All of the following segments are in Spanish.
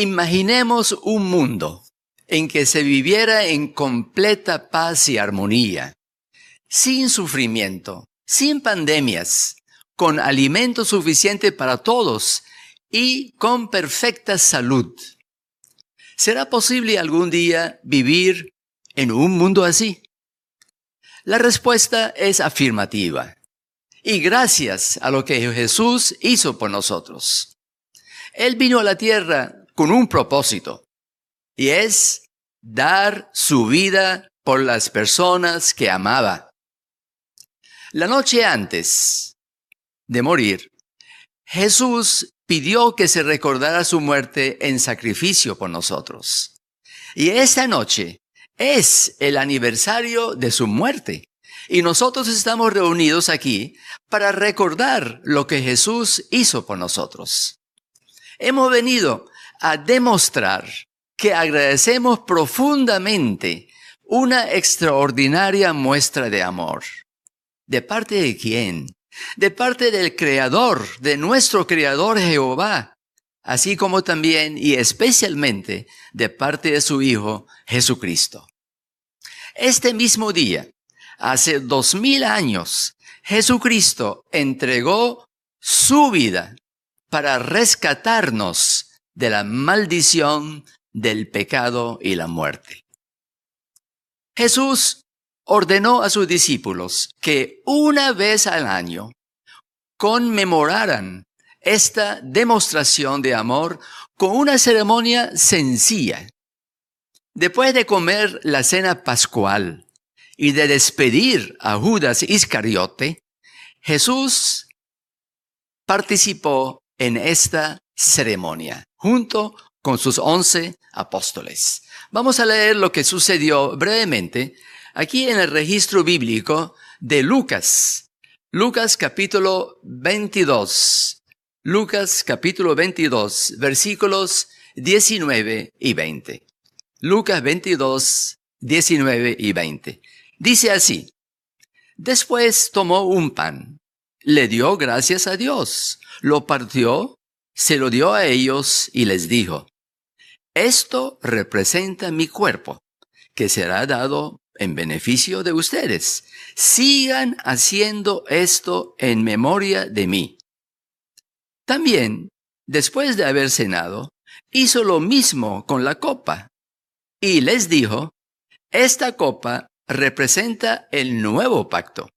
Imaginemos un mundo en que se viviera en completa paz y armonía, sin sufrimiento, sin pandemias, con alimento suficiente para todos y con perfecta salud. ¿Será posible algún día vivir en un mundo así? La respuesta es afirmativa. Y gracias a lo que Jesús hizo por nosotros. Él vino a la tierra con un propósito, y es dar su vida por las personas que amaba. La noche antes de morir, Jesús pidió que se recordara su muerte en sacrificio por nosotros. Y esta noche es el aniversario de su muerte. Y nosotros estamos reunidos aquí para recordar lo que Jesús hizo por nosotros. Hemos venido a demostrar que agradecemos profundamente una extraordinaria muestra de amor. ¿De parte de quién? De parte del Creador, de nuestro Creador Jehová, así como también y especialmente de parte de su Hijo Jesucristo. Este mismo día, hace dos mil años, Jesucristo entregó su vida para rescatarnos de la maldición del pecado y la muerte. Jesús ordenó a sus discípulos que una vez al año conmemoraran esta demostración de amor con una ceremonia sencilla. Después de comer la cena pascual y de despedir a Judas Iscariote, Jesús participó en esta ceremonia junto con sus once apóstoles. Vamos a leer lo que sucedió brevemente aquí en el registro bíblico de Lucas. Lucas capítulo 22. Lucas capítulo 22, versículos 19 y 20. Lucas 22, 19 y 20. Dice así, después tomó un pan, le dio gracias a Dios, lo partió se lo dio a ellos y les dijo, esto representa mi cuerpo, que será dado en beneficio de ustedes. Sigan haciendo esto en memoria de mí. También, después de haber cenado, hizo lo mismo con la copa y les dijo, esta copa representa el nuevo pacto,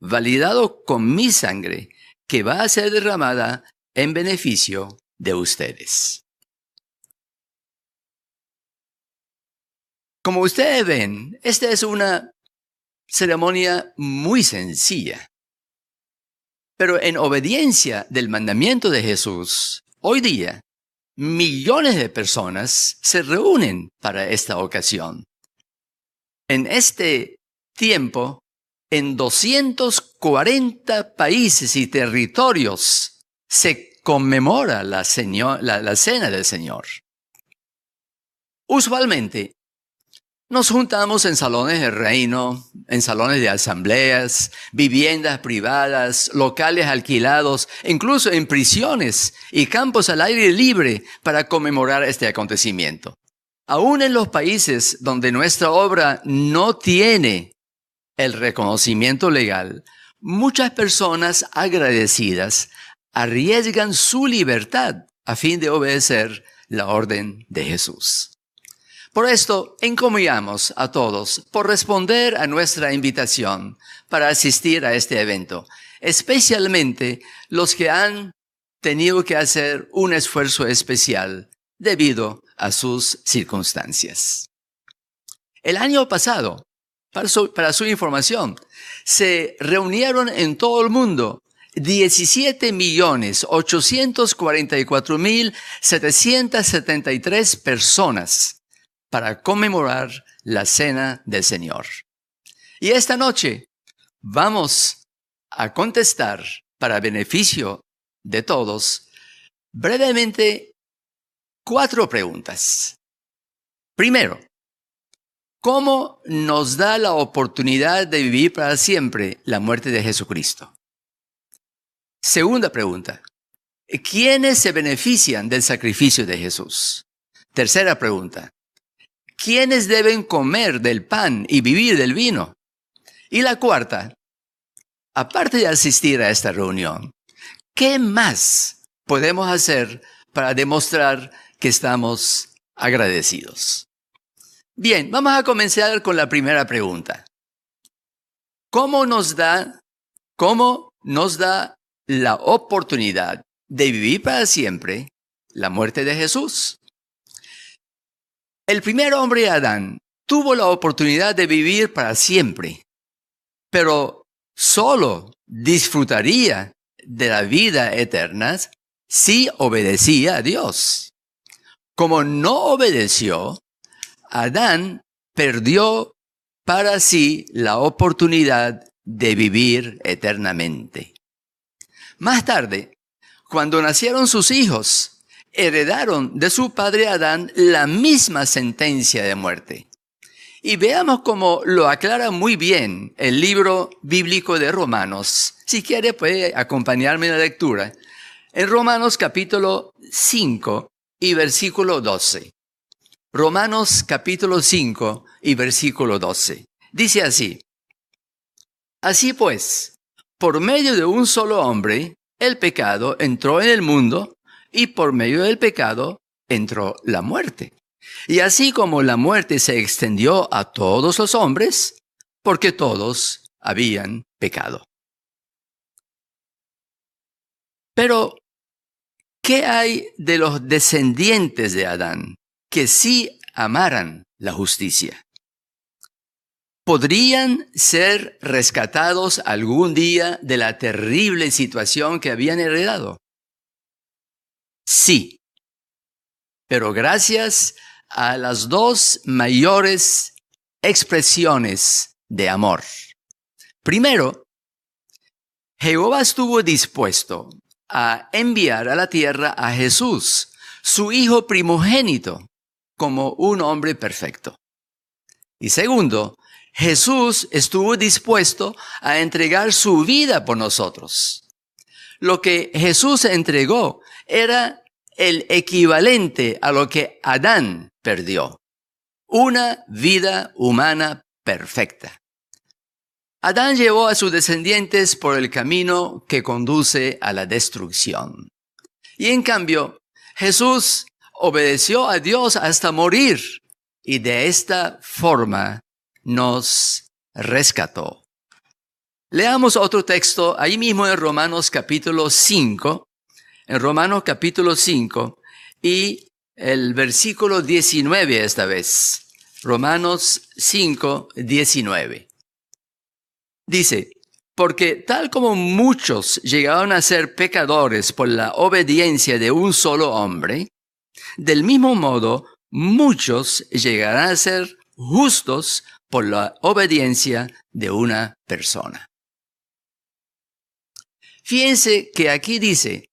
validado con mi sangre, que va a ser derramada en beneficio de ustedes. Como ustedes ven, esta es una ceremonia muy sencilla. Pero en obediencia del mandamiento de Jesús, hoy día, millones de personas se reúnen para esta ocasión. En este tiempo, en 240 países y territorios se conmemora la, cena del Señor. Usualmente, nos juntamos en salones de reino, en salones de asambleas, viviendas privadas, locales alquilados, incluso en prisiones y campos al aire libre para conmemorar este acontecimiento. Aún en los países donde nuestra obra no tiene el reconocimiento legal, muchas personas agradecidas arriesgan su libertad a fin de obedecer la orden de Jesús. Por esto, encomiamos a todos por responder a nuestra invitación para asistir a este evento, especialmente los que han tenido que hacer un esfuerzo especial debido a sus circunstancias. El año pasado, para su, información, se reunieron en todo el mundo 17 millones 844 mil 773 personas para conmemorar la cena del Señor. Y esta noche vamos a contestar para beneficio de todos brevemente cuatro preguntas. Primero, ¿cómo nos da la oportunidad de vivir para siempre la muerte de Jesucristo? Segunda pregunta. ¿Quiénes se benefician del sacrificio de Jesús? Tercera pregunta. ¿Quiénes deben comer del pan y vivir del vino? Y la cuarta, aparte de asistir a esta reunión, ¿qué más podemos hacer para demostrar que estamos agradecidos? Bien, vamos a comenzar con la primera pregunta. ¿Cómo nos da, cómo nos da la oportunidad de vivir para siempre la muerte de Jesús? El primer hombre Adán tuvo la oportunidad de vivir para siempre, pero solo disfrutaría de la vida eterna si obedecía a Dios. Como no obedeció, Adán perdió para sí la oportunidad de vivir eternamente. Más tarde, cuando nacieron sus hijos, heredaron de su padre Adán la misma sentencia de muerte. Y veamos cómo lo aclara muy bien el libro bíblico de Romanos. Si quiere puede acompañarme en la lectura. En Romanos capítulo 5 y versículo 12. Romanos capítulo 5 y versículo 12. Dice así, Así pues, por medio de un solo hombre, el pecado entró en el mundo y por medio del pecado entró la muerte. Y así como la muerte se extendió a todos los hombres, porque todos habían pecado. Pero, ¿qué hay de los descendientes de Adán? que sí amaran la justicia. ¿Podrían ser rescatados algún día de la terrible situación que habían heredado? Sí, pero gracias a las dos mayores expresiones de amor. Primero, Jehová estuvo dispuesto a enviar a la tierra a Jesús, su hijo primogénito, como un hombre perfecto. Y segundo, Jesús estuvo dispuesto a entregar su vida por nosotros. Lo que Jesús entregó era el equivalente a lo que Adán perdió. Una vida humana perfecta. Adán llevó a sus descendientes por el camino que conduce a la destrucción. Y en cambio, Jesús obedeció a Dios hasta morir y de esta forma nos rescató. Leamos otro texto ahí mismo en Romanos capítulo 5, en Romanos capítulo 5 y el versículo 19 esta vez. Romanos 5, 19. Dice, porque tal como muchos llegaron a ser pecadores por la obediencia de un solo hombre, del mismo modo, muchos llegarán a ser justos por la obediencia de una persona. Fíjense que aquí dice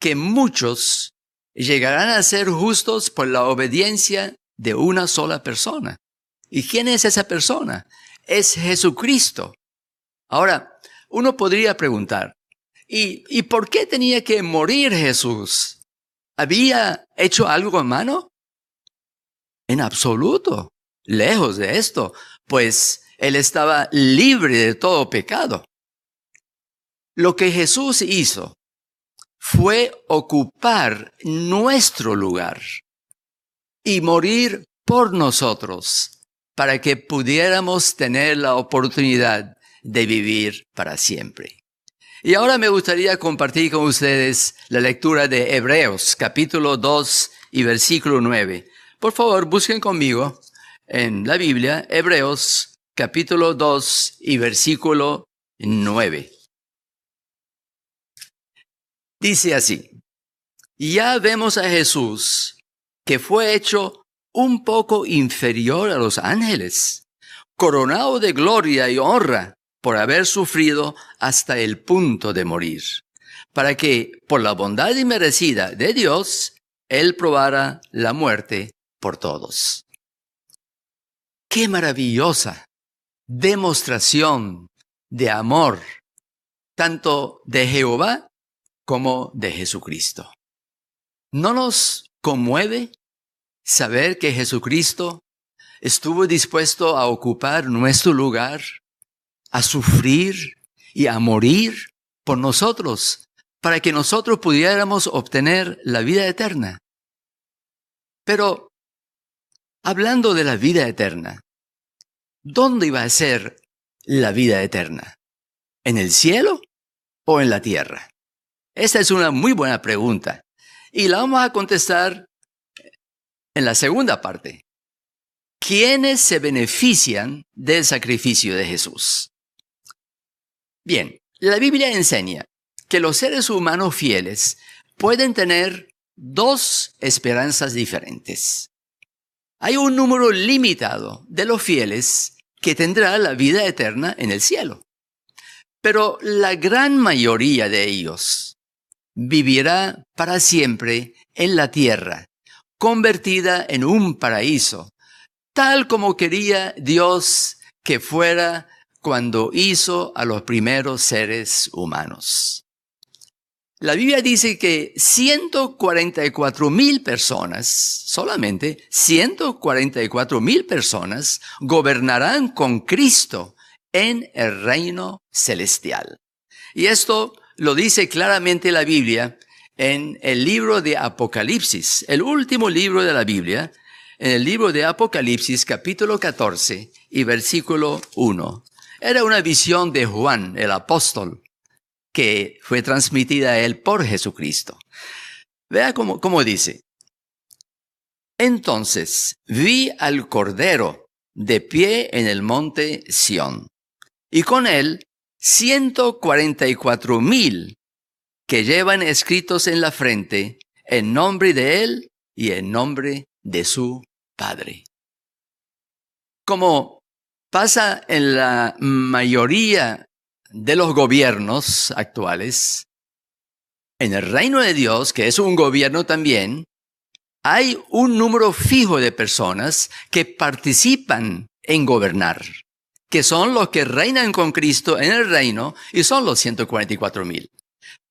que muchos llegarán a ser justos por la obediencia de una sola persona. ¿Y quién es esa persona? Es Jesucristo. Ahora, uno podría preguntar, ¿y, ¿y por qué tenía que morir Jesús? ¿Había hecho algo en mano? En absoluto, lejos de esto, pues él estaba libre de todo pecado. Lo que Jesús hizo fue ocupar nuestro lugar y morir por nosotros para que pudiéramos tener la oportunidad de vivir para siempre. Y ahora me gustaría compartir con ustedes la lectura de Hebreos, capítulo 2 y versículo 9. Por favor, busquen conmigo en la Biblia Hebreos, capítulo 2 y versículo 9. Dice así, ya vemos a Jesús que fue hecho un poco inferior a los ángeles, coronado de gloria y honra por haber sufrido hasta el punto de morir, para que, por la bondad inmerecida de Dios, Él probara la muerte por todos. Qué maravillosa demostración de amor, tanto de Jehová como de Jesucristo. ¿No nos conmueve saber que Jesucristo estuvo dispuesto a ocupar nuestro lugar, a sufrir y a morir por nosotros, para que nosotros pudiéramos obtener la vida eterna. Pero, hablando de la vida eterna, ¿dónde iba a ser la vida eterna? ¿En el cielo o en la tierra? Esta es una muy buena pregunta y la vamos a contestar en la segunda parte. ¿Quiénes se benefician del sacrificio de Jesús? Bien, la Biblia enseña que los seres humanos fieles pueden tener dos esperanzas diferentes. Hay un número limitado de los fieles que tendrá la vida eterna en el cielo. Pero la gran mayoría de ellos vivirá para siempre en la tierra, convertida en un paraíso, tal como quería Dios que fuera cuando hizo a los primeros seres humanos. La Biblia dice que 144 mil personas, solamente 144 mil personas, gobernarán con Cristo en el reino celestial. Y esto lo dice claramente la Biblia en el libro de Apocalipsis, el último libro de la Biblia, en el libro de Apocalipsis capítulo 14 y versículo 1. Era una visión de Juan, el apóstol, que fue transmitida a él por Jesucristo. Vea cómo, dice. Entonces vi al Cordero de pie en el monte Sión, y con él ciento cuarenta y cuatro mil que llevan escritos en la frente en nombre de él y en nombre de su Padre. Como pasa en la mayoría de los gobiernos actuales, en el reino de Dios, que es un gobierno también, hay un número fijo de personas que participan en gobernar, que son los que reinan con Cristo en el reino y son los 144 mil.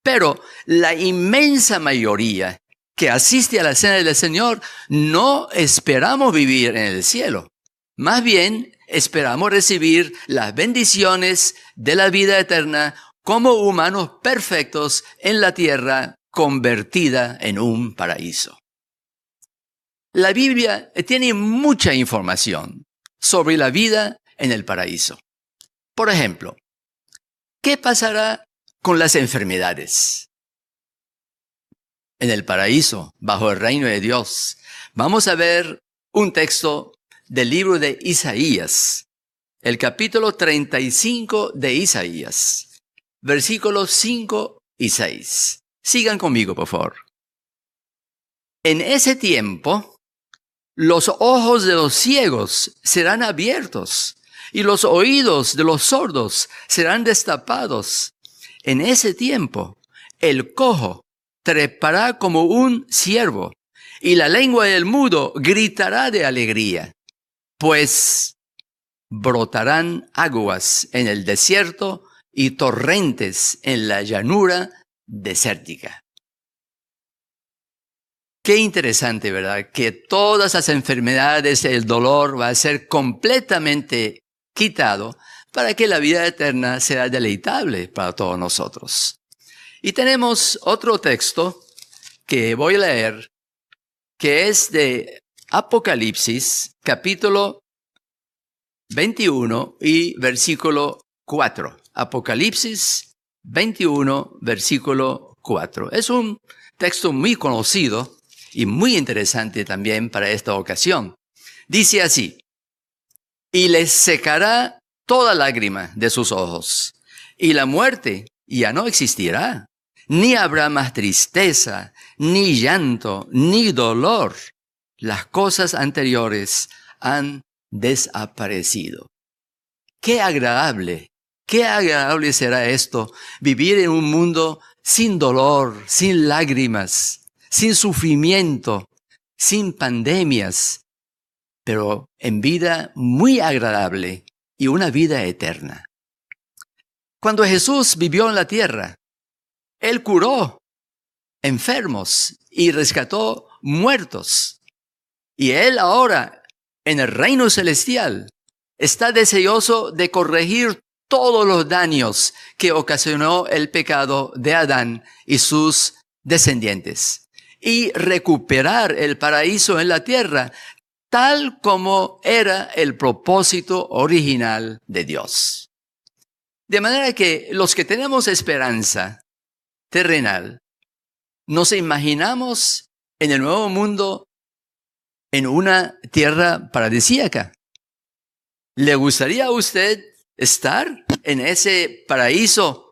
Pero la inmensa mayoría que asiste a la cena del Señor no esperamos vivir en el cielo. Más bien esperamos recibir las bendiciones de la vida eterna como humanos perfectos en la tierra convertida en un paraíso. La Biblia tiene mucha información sobre la vida en el paraíso. Por ejemplo, ¿qué pasará con las enfermedades? En el paraíso, bajo el reino de Dios, vamos a ver un texto del libro de Isaías, el capítulo 35 de Isaías, versículos 5 y 6. Sigan conmigo, por favor. En ese tiempo, los ojos de los ciegos serán abiertos y los oídos de los sordos serán destapados. En ese tiempo, el cojo trepará como un ciervo y la lengua del mudo gritará de alegría pues brotarán aguas en el desierto y torrentes en la llanura desértica. Qué interesante, ¿verdad? Que todas las enfermedades, el dolor va a ser completamente quitado para que la vida eterna sea deleitable para todos nosotros. Y tenemos otro texto que voy a leer, que es de Apocalipsis capítulo 21 y versículo 4. Apocalipsis 21 versículo 4. Es un texto muy conocido y muy interesante también para esta ocasión. Dice así, y les secará toda lágrima de sus ojos, y la muerte ya no existirá, ni habrá más tristeza, ni llanto, ni dolor las cosas anteriores han desaparecido. Qué agradable, qué agradable será esto, vivir en un mundo sin dolor, sin lágrimas, sin sufrimiento, sin pandemias, pero en vida muy agradable y una vida eterna. Cuando Jesús vivió en la tierra, Él curó enfermos y rescató muertos. Y Él ahora, en el reino celestial, está deseoso de corregir todos los daños que ocasionó el pecado de Adán y sus descendientes y recuperar el paraíso en la tierra tal como era el propósito original de Dios. De manera que los que tenemos esperanza terrenal, nos imaginamos en el nuevo mundo en una tierra paradisíaca. ¿Le gustaría a usted estar en ese paraíso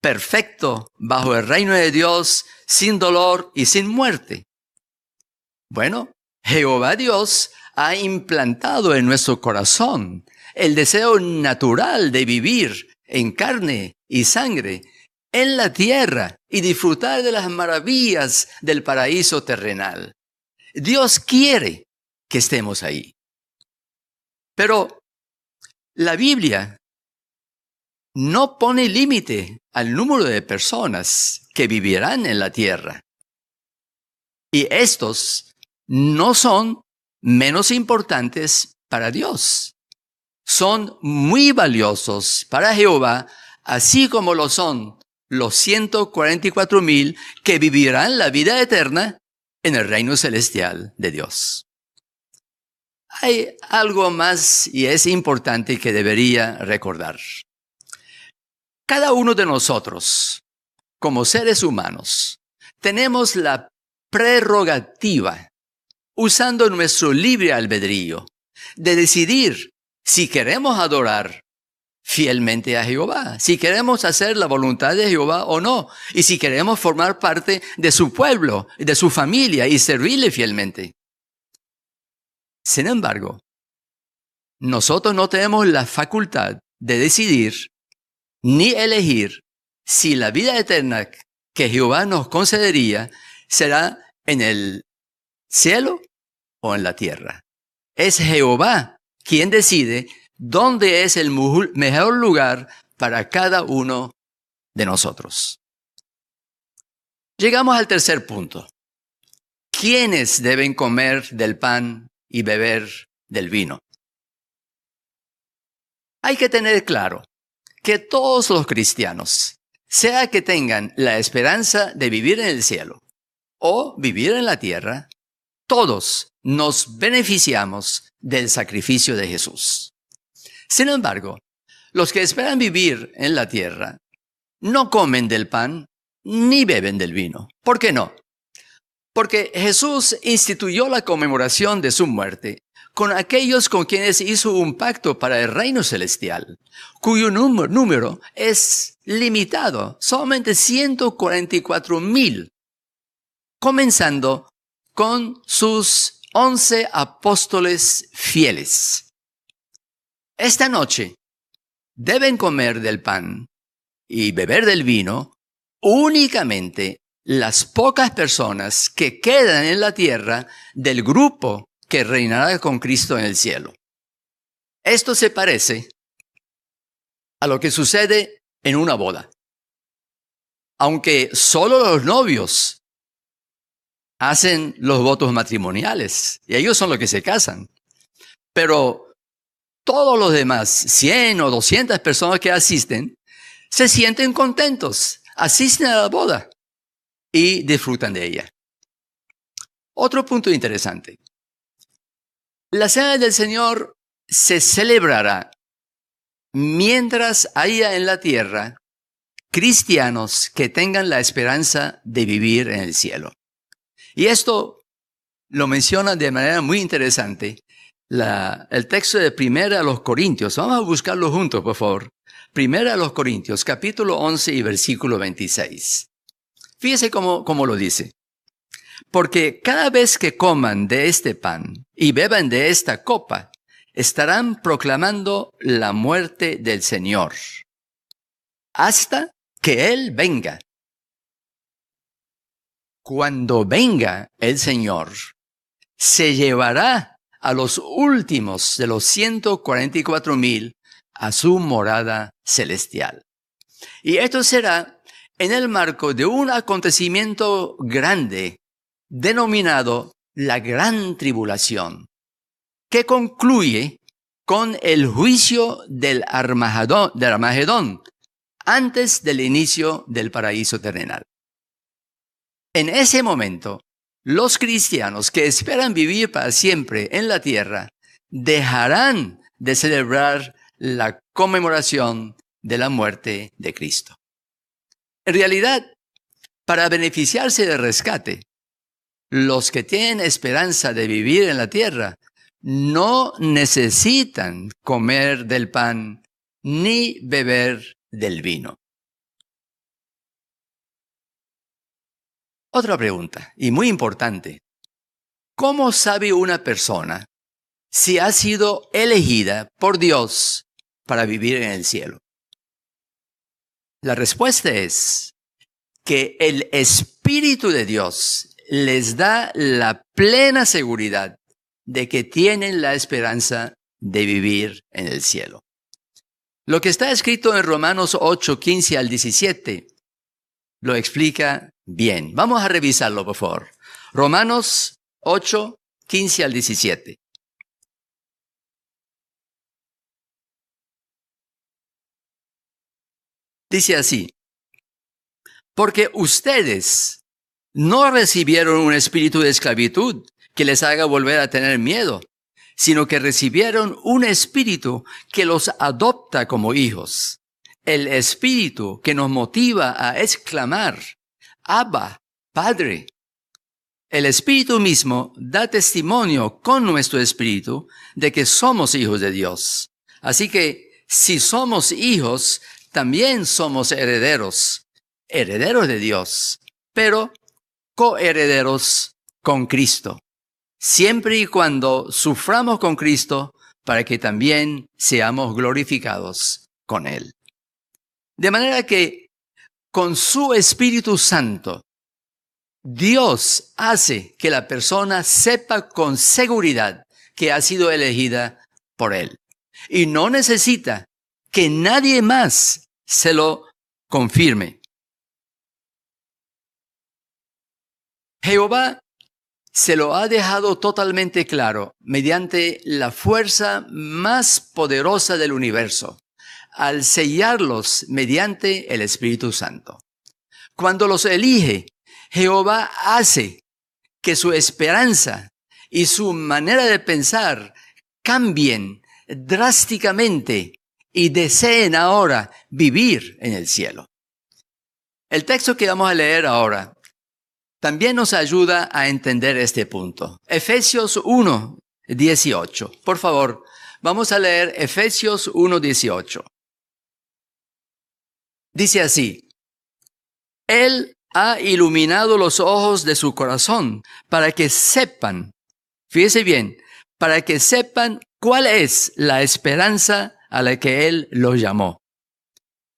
perfecto bajo el reino de Dios sin dolor y sin muerte? Bueno, Jehová Dios ha implantado en nuestro corazón el deseo natural de vivir en carne y sangre en la tierra y disfrutar de las maravillas del paraíso terrenal. Dios quiere que estemos ahí. Pero la Biblia no pone límite al número de personas que vivirán en la tierra. Y estos no son menos importantes para Dios. Son muy valiosos para Jehová, así como lo son los 144 mil que vivirán la vida eterna en el reino celestial de Dios. Hay algo más y es importante que debería recordar. Cada uno de nosotros, como seres humanos, tenemos la prerrogativa, usando nuestro libre albedrío, de decidir si queremos adorar fielmente a Jehová, si queremos hacer la voluntad de Jehová o no, y si queremos formar parte de su pueblo, de su familia y servirle fielmente. Sin embargo, nosotros no tenemos la facultad de decidir ni elegir si la vida eterna que Jehová nos concedería será en el cielo o en la tierra. Es Jehová quien decide dónde es el mejor lugar para cada uno de nosotros. Llegamos al tercer punto. ¿Quiénes deben comer del pan y beber del vino? Hay que tener claro que todos los cristianos, sea que tengan la esperanza de vivir en el cielo o vivir en la tierra, todos nos beneficiamos del sacrificio de Jesús. Sin embargo, los que esperan vivir en la tierra no comen del pan ni beben del vino. ¿Por qué no? Porque Jesús instituyó la conmemoración de su muerte con aquellos con quienes hizo un pacto para el reino celestial, cuyo número, es limitado, solamente 144 mil, comenzando con sus once apóstoles fieles. Esta noche deben comer del pan y beber del vino únicamente las pocas personas que quedan en la tierra del grupo que reinará con Cristo en el cielo. Esto se parece a lo que sucede en una boda. Aunque solo los novios hacen los votos matrimoniales y ellos son los que se casan. Pero todos los demás, 100 o 200 personas que asisten, se sienten contentos, asisten a la boda y disfrutan de ella. Otro punto interesante. La cena del Señor se celebrará mientras haya en la tierra cristianos que tengan la esperanza de vivir en el cielo. Y esto lo menciona de manera muy interesante el texto de Primera a los Corintios. Vamos a buscarlo juntos, por favor. Primera a los Corintios, capítulo 11 y versículo 26. Fíjese cómo, cómo lo dice. Porque cada vez que coman de este pan y beban de esta copa, estarán proclamando la muerte del Señor hasta que Él venga. Cuando venga el Señor, se llevará a los últimos de los 144 mil a su morada celestial. Y esto será en el marco de un acontecimiento grande denominado la gran tribulación, que concluye con el juicio del Armagedón, del Armagedón antes del inicio del paraíso terrenal. En ese momento, los cristianos que esperan vivir para siempre en la tierra dejarán de celebrar la conmemoración de la muerte de Cristo. En realidad, para beneficiarse del rescate, los que tienen esperanza de vivir en la tierra no necesitan comer del pan ni beber del vino. Otra pregunta, y muy importante. ¿Cómo sabe una persona si ha sido elegida por Dios para vivir en el cielo? La respuesta es que el Espíritu de Dios les da la plena seguridad de que tienen la esperanza de vivir en el cielo. Lo que está escrito en Romanos 8, 15 al 17 lo explica bien. Vamos a revisarlo, por favor. Romanos 8, 15 al 17. Dice así, porque ustedes no recibieron un espíritu de esclavitud que les haga volver a tener miedo, sino que recibieron un espíritu que los adopta como hijos. El espíritu que nos motiva a exclamar, Abba, Padre. El espíritu mismo da testimonio con nuestro espíritu de que somos hijos de Dios. Así que si somos hijos, también somos herederos, herederos de Dios, pero coherederos con Cristo siempre y cuando suframos con Cristo para que también seamos glorificados con Él. De manera que con su Espíritu Santo, Dios hace que la persona sepa con seguridad que ha sido elegida por Él. Y no necesita que nadie más se lo confirme. Jehová se lo ha dejado totalmente claro mediante la fuerza más poderosa del universo, al sellarlos mediante el Espíritu Santo. Cuando los elige, Jehová hace que su esperanza y su manera de pensar cambien drásticamente y deseen ahora vivir en el cielo. El texto que vamos a leer ahora también nos ayuda a entender este punto. Efesios 1, 18. Por favor, vamos a leer Efesios 1, 18. Dice así, Él ha iluminado los ojos de su corazón para que sepan, fíjese bien, para que sepan cuál es la esperanza a la que Él los llamó.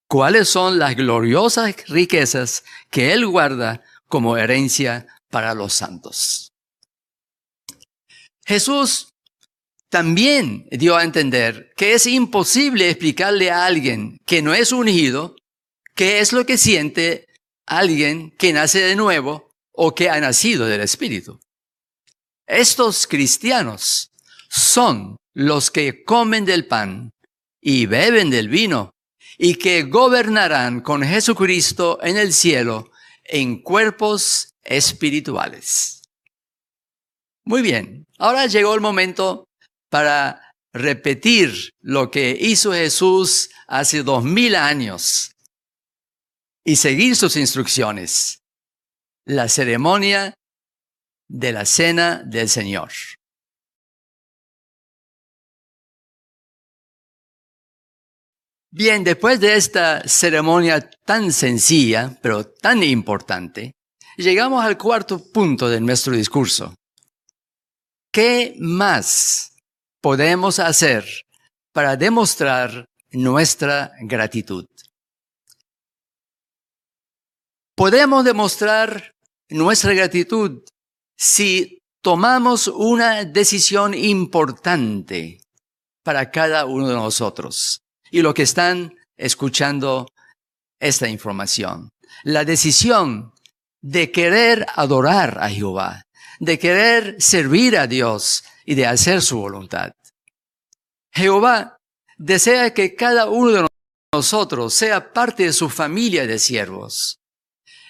Cuáles son las gloriosas riquezas que Él guarda como herencia para los santos. Jesús también dio a entender que es imposible explicarle a alguien que no es ungido qué es lo que siente alguien que nace de nuevo o que ha nacido del Espíritu. Estos cristianos son los que comen del pan y beben del vino y que gobernarán con Jesucristo en el cielo en cuerpos espirituales. Muy bien, ahora llegó el momento para repetir lo que hizo Jesús hace dos mil años y seguir sus instrucciones. La ceremonia de la cena del Señor. Bien, después de esta ceremonia tan sencilla, pero tan importante, llegamos al cuarto punto de nuestro discurso. ¿Qué más podemos hacer para demostrar nuestra gratitud? Podemos demostrar nuestra gratitud si tomamos una decisión importante para cada uno de nosotros y lo que están escuchando esta información. La decisión de querer adorar a Jehová, de querer servir a Dios y de hacer su voluntad. Jehová desea que cada uno de nosotros sea parte de su familia de siervos.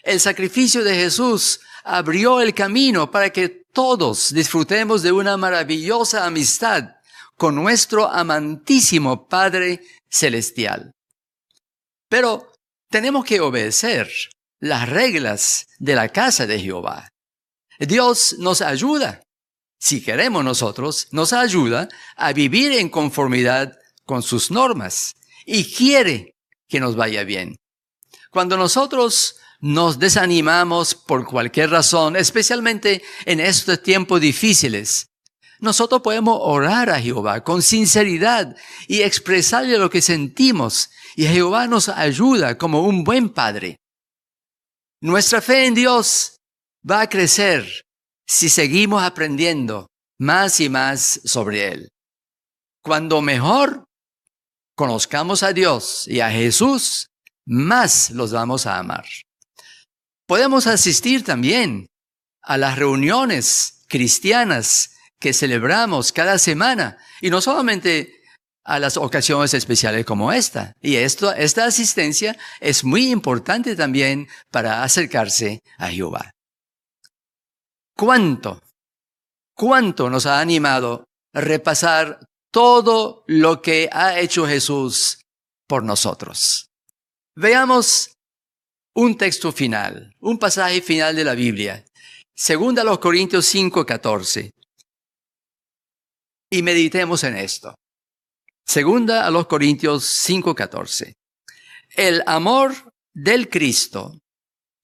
El sacrificio de Jesús abrió el camino para que todos disfrutemos de una maravillosa amistad con nuestro amantísimo Padre Celestial. Pero tenemos que obedecer las reglas de la casa de Jehová. Dios nos ayuda, si queremos nosotros, nos ayuda a vivir en conformidad con sus normas y quiere que nos vaya bien. Cuando nosotros nos desanimamos por cualquier razón, especialmente en estos tiempos difíciles, nosotros podemos orar a Jehová con sinceridad y expresarle lo que sentimos y Jehová nos ayuda como un buen padre. Nuestra fe en Dios va a crecer si seguimos aprendiendo más y más sobre Él. Cuando mejor conozcamos a Dios y a Jesús, más los vamos a amar. Podemos asistir también a las reuniones cristianas que celebramos cada semana y no solamente a las ocasiones especiales como esta. Y esto, esta asistencia es muy importante también para acercarse a Jehová. ¿Cuánto, cuánto nos ha animado repasar todo lo que ha hecho Jesús por nosotros? Veamos un texto final, un pasaje final de la Biblia. Segunda los Corintios 5, 14. Y meditemos en esto. Segunda a los Corintios 5:14. El amor del Cristo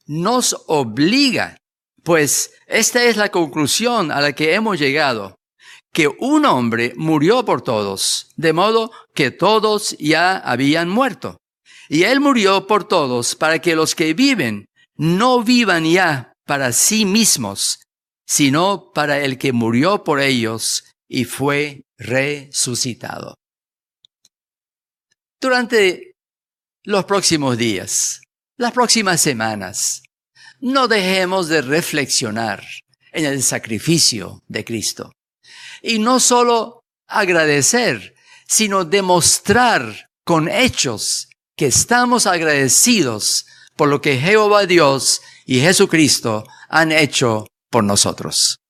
nos obliga, pues esta es la conclusión a la que hemos llegado, que un hombre murió por todos, de modo que todos ya habían muerto. Y él murió por todos para que los que viven no vivan ya para sí mismos, sino para el que murió por ellos y fue resucitado durante los próximos días, las próximas semanas, no dejemos de reflexionar en el sacrificio de Cristo. Y no solo agradecer, sino demostrar con hechos que estamos agradecidos por lo que Jehová Dios y Jesucristo han hecho por nosotros.